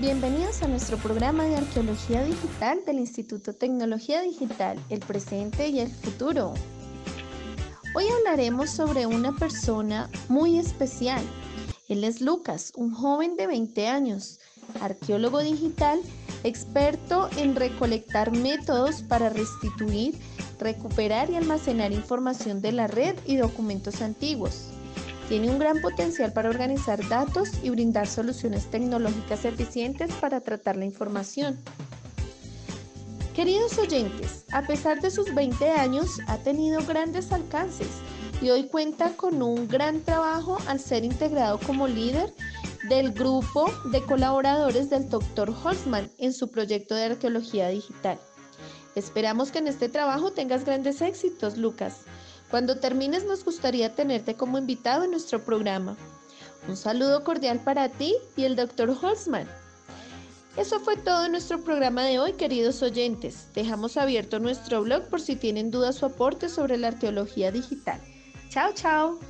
Bienvenidos a nuestro programa de Arqueología Digital del Instituto Tecnología Digital, el presente y el futuro. Hoy hablaremos sobre una persona muy especial. Él es Lucas, un joven de 20 años, arqueólogo digital, experto en recolectar métodos para restituir, recuperar y almacenar información de la red y documentos antiguos. Tiene un gran potencial para organizar datos y brindar soluciones tecnológicas eficientes para tratar la información. Queridos oyentes, a pesar de sus 20 años, ha tenido grandes alcances y hoy cuenta con un gran trabajo al ser integrado como líder del grupo de colaboradores del Dr. Holzman en su proyecto de arqueología digital. Esperamos que en este trabajo tengas grandes éxitos, Lucas. Cuando termines nos gustaría tenerte como invitado en nuestro programa. Un saludo cordial para ti y el Dr. Holzman. Eso fue todo en nuestro programa de hoy, queridos oyentes. Dejamos abierto nuestro blog por si tienen dudas o aportes sobre la arqueología digital. Chao, chao.